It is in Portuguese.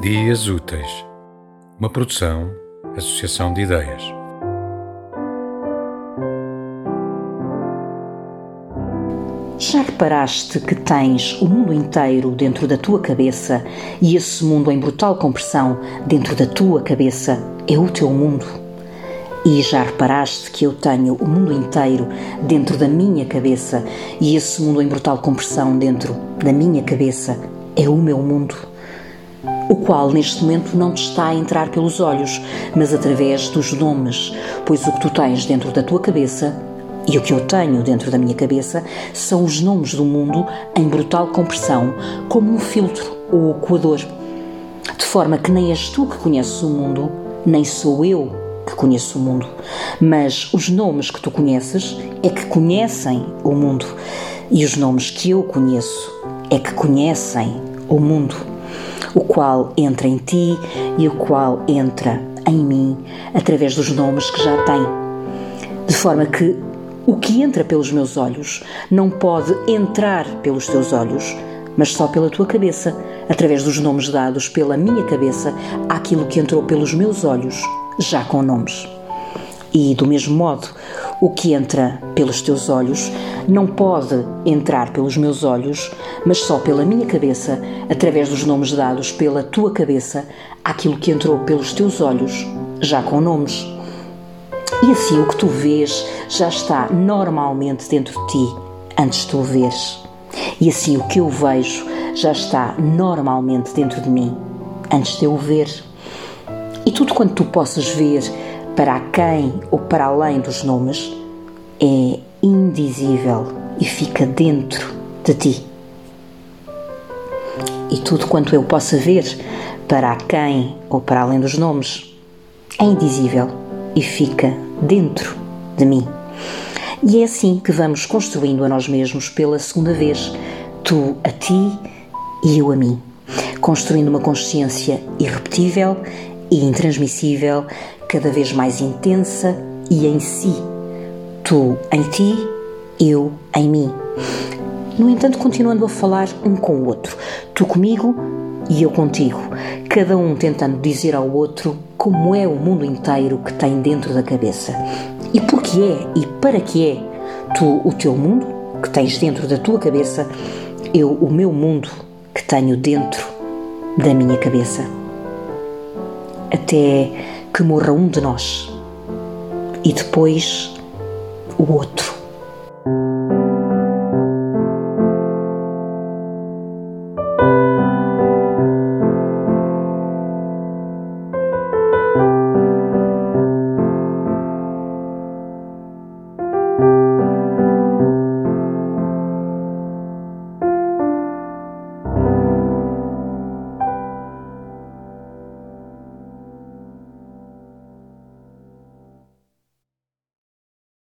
Dias Úteis, uma produção, associação de ideias. Já reparaste que tens o mundo inteiro dentro da tua cabeça e esse mundo em brutal compressão dentro da tua cabeça é o teu mundo? E já reparaste que eu tenho o mundo inteiro dentro da minha cabeça e esse mundo em brutal compressão dentro da minha cabeça é o meu mundo? O qual neste momento não te está a entrar pelos olhos, mas através dos nomes, pois o que tu tens dentro da tua cabeça e o que eu tenho dentro da minha cabeça são os nomes do mundo em brutal compressão, como um filtro ou coador. De forma que nem és tu que conheces o mundo, nem sou eu que conheço o mundo, mas os nomes que tu conheces é que conhecem o mundo, e os nomes que eu conheço é que conhecem o mundo o qual entra em ti e o qual entra em mim através dos nomes que já tem. De forma que o que entra pelos meus olhos não pode entrar pelos teus olhos, mas só pela tua cabeça, através dos nomes dados pela minha cabeça àquilo que entrou pelos meus olhos, já com nomes. E do mesmo modo, o que entra pelos teus olhos não pode entrar pelos meus olhos, mas só pela minha cabeça, através dos nomes dados pela tua cabeça, aquilo que entrou pelos teus olhos, já com nomes. E assim o que tu vês já está normalmente dentro de ti, antes de tu o veres. E assim o que eu vejo já está normalmente dentro de mim, antes de eu o ver. E tudo quanto tu possas ver, para quem ou para além dos nomes, é indizível e fica dentro de ti. E tudo quanto eu possa ver, para quem ou para além dos nomes, é indizível e fica dentro de mim. E é assim que vamos construindo a nós mesmos pela segunda vez, tu a ti e eu a mim, construindo uma consciência irrepetível e intransmissível, cada vez mais intensa e em si Tu em ti, eu em mim. No entanto, continuando a falar um com o outro, tu comigo e eu contigo, cada um tentando dizer ao outro como é o mundo inteiro que tem dentro da cabeça. E por que é e para que é tu o teu mundo que tens dentro da tua cabeça, eu o meu mundo que tenho dentro da minha cabeça. Até que morra um de nós e depois o outro.